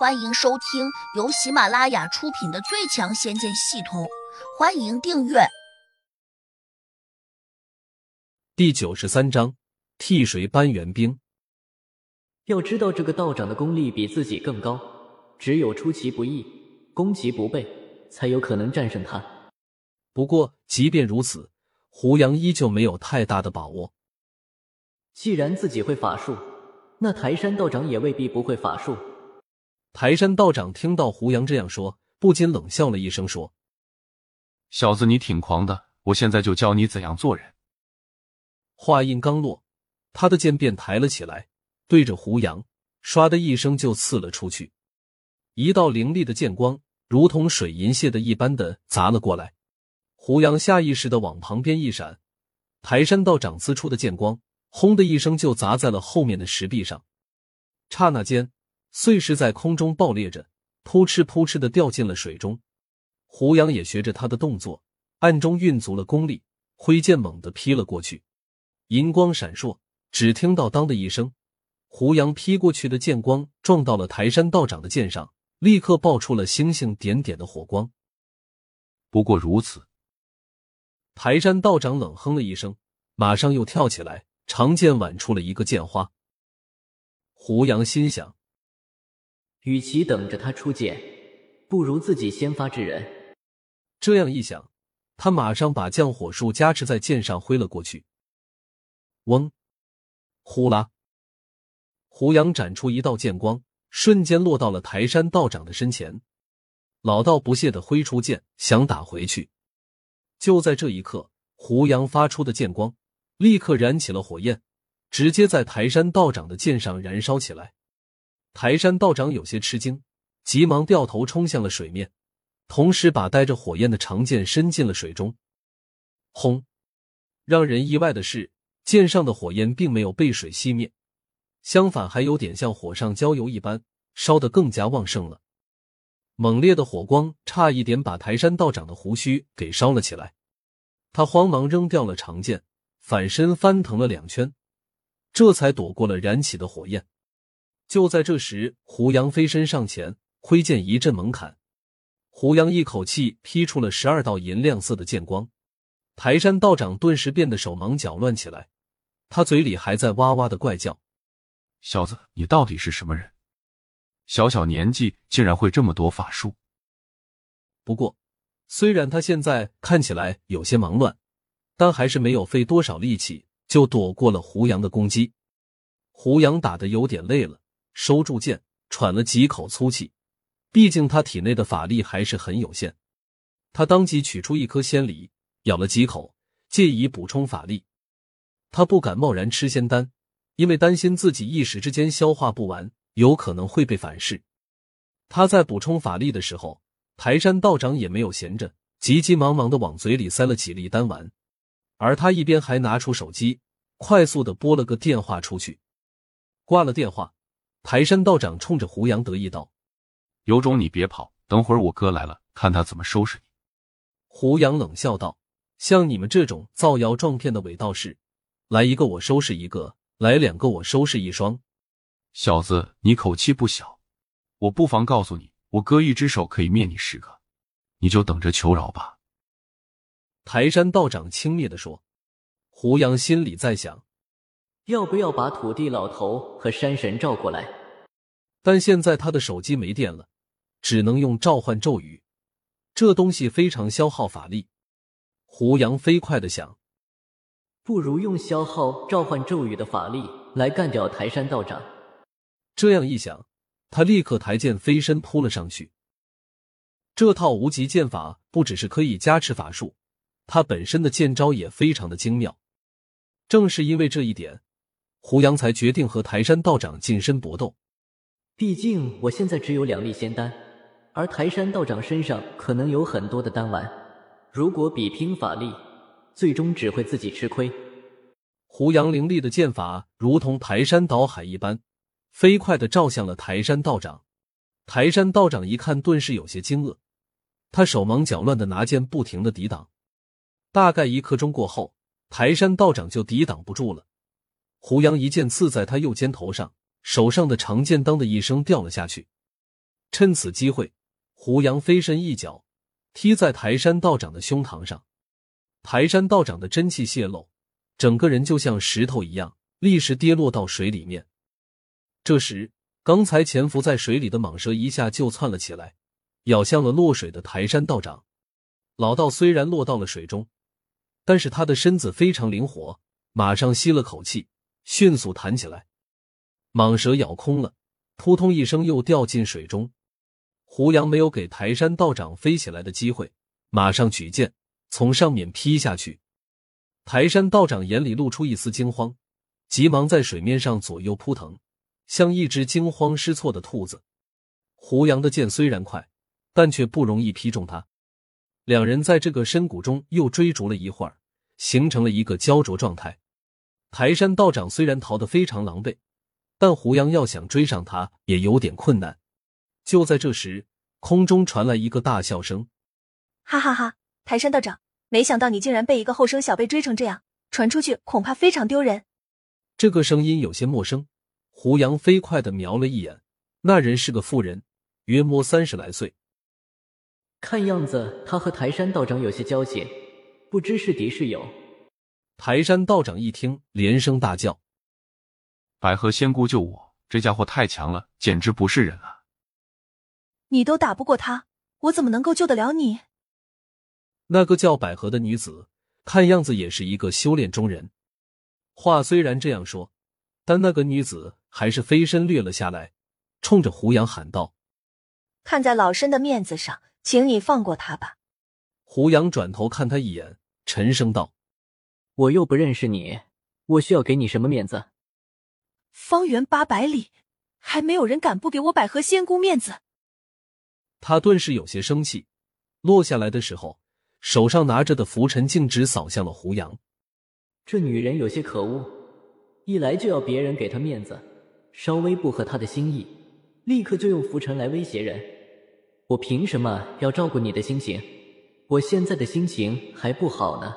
欢迎收听由喜马拉雅出品的《最强仙剑系统》，欢迎订阅。第九十三章，替谁搬援兵？要知道，这个道长的功力比自己更高，只有出其不意、攻其不备，才有可能战胜他。不过，即便如此，胡杨依旧没有太大的把握。既然自己会法术，那台山道长也未必不会法术。台山道长听到胡杨这样说，不禁冷笑了一声，说：“小子，你挺狂的，我现在就教你怎样做人。”话音刚落，他的剑便抬了起来，对着胡杨，唰的一声就刺了出去。一道凌厉的剑光，如同水银泻的一般的砸了过来。胡杨下意识的往旁边一闪，台山道长刺出的剑光，轰的一声就砸在了后面的石壁上。刹那间。碎石在空中爆裂着，扑哧扑哧的掉进了水中。胡杨也学着他的动作，暗中运足了功力，挥剑猛地劈了过去。银光闪烁，只听到“当”的一声，胡杨劈过去的剑光撞到了台山道长的剑上，立刻爆出了星星点点的火光。不过如此，台山道长冷哼了一声，马上又跳起来，长剑挽出了一个剑花。胡杨心想。与其等着他出剑，不如自己先发制人。这样一想，他马上把降火术加持在剑上挥了过去。嗡，呼啦！胡杨斩出一道剑光，瞬间落到了台山道长的身前。老道不屑的挥出剑，想打回去。就在这一刻，胡杨发出的剑光立刻燃起了火焰，直接在台山道长的剑上燃烧起来。台山道长有些吃惊，急忙掉头冲向了水面，同时把带着火焰的长剑伸进了水中。轰！让人意外的是，剑上的火焰并没有被水熄灭，相反还有点像火上浇油一般，烧得更加旺盛了。猛烈的火光差一点把台山道长的胡须给烧了起来，他慌忙扔掉了长剑，反身翻腾了两圈，这才躲过了燃起的火焰。就在这时，胡杨飞身上前，挥剑一阵猛砍。胡杨一口气劈出了十二道银亮色的剑光，台山道长顿时变得手忙脚乱起来，他嘴里还在哇哇的怪叫：“小子，你到底是什么人？小小年纪竟然会这么多法术！”不过，虽然他现在看起来有些忙乱，但还是没有费多少力气就躲过了胡杨的攻击。胡杨打的有点累了。收住剑，喘了几口粗气。毕竟他体内的法力还是很有限。他当即取出一颗仙梨，咬了几口，借以补充法力。他不敢贸然吃仙丹，因为担心自己一时之间消化不完，有可能会被反噬。他在补充法力的时候，台山道长也没有闲着，急急忙忙的往嘴里塞了几粒丹丸。而他一边还拿出手机，快速的拨了个电话出去。挂了电话。台山道长冲着胡杨得意道：“有种你别跑，等会儿我哥来了，看他怎么收拾你。”胡杨冷笑道：“像你们这种造谣撞骗的伪道士，来一个我收拾一个，来两个我收拾一双。小子，你口气不小，我不妨告诉你，我哥一只手可以灭你十个，你就等着求饶吧。”台山道长轻蔑的说。胡杨心里在想。要不要把土地老头和山神召过来？但现在他的手机没电了，只能用召唤咒语。这东西非常消耗法力。胡杨飞快的想，不如用消耗召唤咒语的法力来干掉台山道长。这样一想，他立刻抬剑飞身扑了上去。这套无极剑法不只是可以加持法术，它本身的剑招也非常的精妙。正是因为这一点。胡杨才决定和台山道长近身搏斗。毕竟我现在只有两粒仙丹，而台山道长身上可能有很多的丹丸。如果比拼法力，最终只会自己吃亏。胡杨凌厉的剑法如同排山倒海一般，飞快的照向了台山道长。台山道长一看，顿时有些惊愕，他手忙脚乱的拿剑不停的抵挡。大概一刻钟过后，台山道长就抵挡不住了。胡杨一剑刺在他右肩头上，手上的长剑当的一声掉了下去。趁此机会，胡杨飞身一脚踢在台山道长的胸膛上，台山道长的真气泄露，整个人就像石头一样，立时跌落到水里面。这时，刚才潜伏在水里的蟒蛇一下就窜了起来，咬向了落水的台山道长。老道虽然落到了水中，但是他的身子非常灵活，马上吸了口气，迅速弹起来。蟒蛇咬空了，扑通一声又掉进水中。胡杨没有给台山道长飞起来的机会，马上举剑从上面劈下去。台山道长眼里露出一丝惊慌，急忙在水面上左右扑腾。像一只惊慌失措的兔子，胡杨的剑虽然快，但却不容易劈中他。两人在这个深谷中又追逐了一会儿，形成了一个焦灼状态。台山道长虽然逃得非常狼狈，但胡杨要想追上他也有点困难。就在这时，空中传来一个大笑声：“哈哈哈！台山道长，没想到你竟然被一个后生小辈追成这样，传出去恐怕非常丢人。”这个声音有些陌生。胡杨飞快的瞄了一眼，那人是个妇人，约摸三十来岁。看样子他和台山道长有些交情，不知是敌是友。台山道长一听，连声大叫：“百合仙姑救我！这家伙太强了，简直不是人啊！你都打不过他，我怎么能够救得了你？”那个叫百合的女子，看样子也是一个修炼中人。话虽然这样说。但那个女子还是飞身掠了下来，冲着胡杨喊道：“看在老身的面子上，请你放过他吧。”胡杨转头看他一眼，沉声道：“我又不认识你，我需要给你什么面子？方圆八百里，还没有人敢不给我百合仙姑面子。”他顿时有些生气，落下来的时候，手上拿着的拂尘径直扫向了胡杨。这女人有些可恶。一来就要别人给她面子，稍微不合她的心意，立刻就用浮尘来威胁人。我凭什么要照顾你的心情？我现在的心情还不好呢。